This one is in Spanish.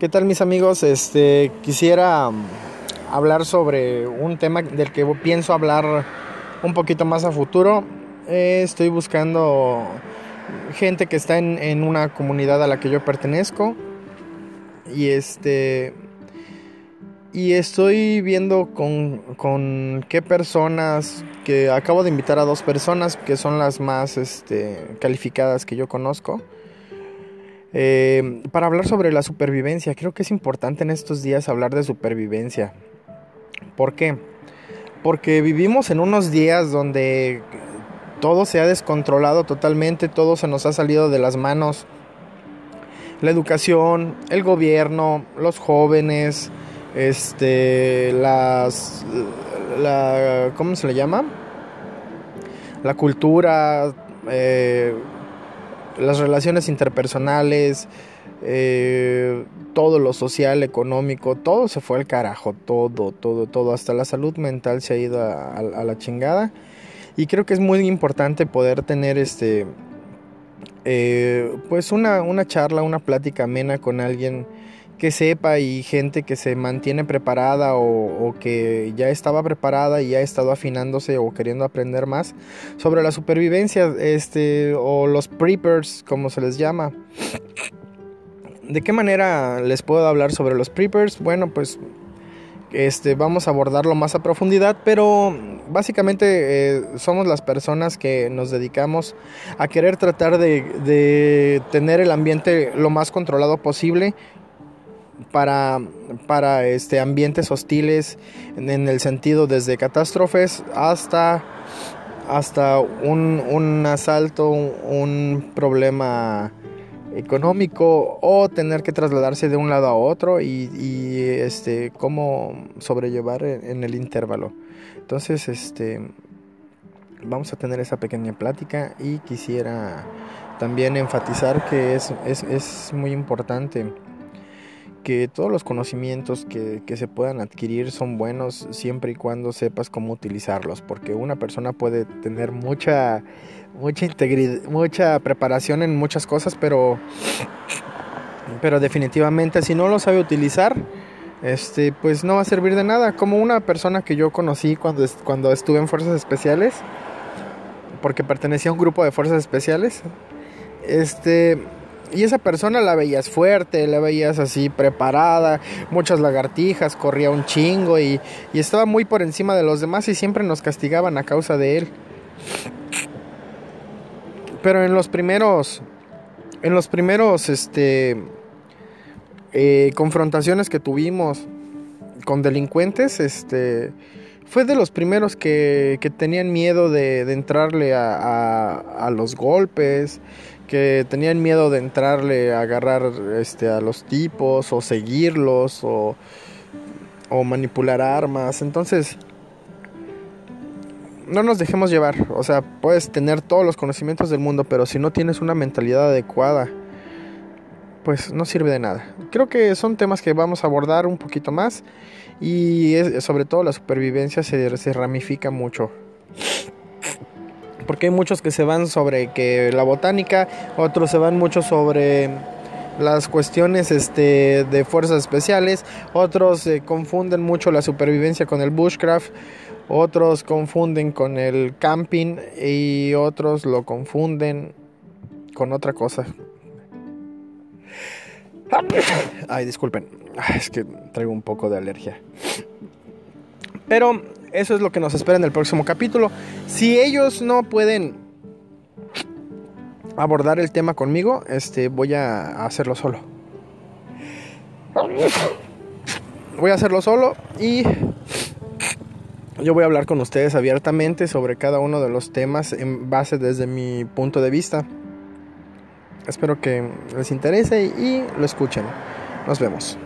¿Qué tal mis amigos? Este quisiera hablar sobre un tema del que pienso hablar un poquito más a futuro. Eh, estoy buscando gente que está en, una comunidad a la que yo pertenezco. Y este. Y estoy viendo con, con, qué personas, que acabo de invitar a dos personas que son las más este, calificadas que yo conozco eh, para hablar sobre la supervivencia, creo que es importante en estos días hablar de supervivencia. ¿Por qué? Porque vivimos en unos días donde todo se ha descontrolado totalmente, todo se nos ha salido de las manos. La educación, el gobierno, los jóvenes, este, las, la, ¿cómo se le llama? La cultura, eh, las relaciones interpersonales, eh, todo lo social, económico, todo se fue al carajo, todo, todo, todo, hasta la salud mental se ha ido a, la chingada. Y creo que es muy importante poder tener este, eh, pues una, una charla, una plática amena con alguien que sepa y gente que se mantiene preparada o, que ya estaba preparada y ha estado afinándose o queriendo aprender más sobre la supervivencia este, o los preppers como se les llama. ¿De qué manera les puedo hablar sobre los preppers? Bueno, pues este, vamos a abordarlo más a profundidad, pero básicamente eh, somos las personas que nos dedicamos a querer tratar de, de, tener el ambiente lo más controlado posible para, para este, ambientes hostiles en, el sentido desde catástrofes hasta, hasta un, un asalto, un, problema económico o tener que trasladarse de un lado a otro y, este cómo sobrellevar en, el intervalo. Entonces este vamos a tener esa pequeña plática y quisiera también enfatizar que es, es, es muy importante que todos los conocimientos que, se puedan adquirir son buenos siempre y cuando sepas cómo utilizarlos, porque una persona puede tener mucha, mucha integridad, mucha preparación en muchas cosas, pero, pero definitivamente si no lo sabe utilizar, este, pues no va a servir de nada. Como una persona que yo conocí cuando, cuando estuve en Fuerzas Especiales, porque pertenecía a un grupo de Fuerzas Especiales, este y esa persona la veías fuerte, la veías así preparada, muchas lagartijas, corría un chingo y, estaba muy por encima de los demás y siempre nos castigaban a causa de él. Pero en los primeros, en los primeros, este, eh, confrontaciones que tuvimos con delincuentes, este, fue de los primeros que, que tenían miedo de, de entrarle a, a, los golpes, que tenían miedo de entrarle a agarrar este, a los tipos o seguirlos o, o manipular armas. Entonces, no nos dejemos llevar. O sea, puedes tener todos los conocimientos del mundo, pero si no tienes una mentalidad adecuada, pues no sirve de nada. Creo que son temas que vamos a abordar un poquito más y sobre todo la supervivencia se, se ramifica mucho porque hay muchos que se van sobre que la botánica, otros se van mucho sobre las cuestiones este, de fuerzas especiales, otros confunden mucho la supervivencia con el bushcraft, otros confunden con el camping y otros lo confunden con otra cosa. Ay, disculpen, es que traigo un poco de alergia. Pero eso es lo que nos espera en el próximo capítulo. Si ellos no pueden abordar el tema conmigo, este voy a hacerlo solo. Voy a hacerlo solo y yo voy a hablar con ustedes abiertamente sobre cada uno de los temas en base desde mi punto de vista. Espero que les interese y lo escuchen. Nos vemos.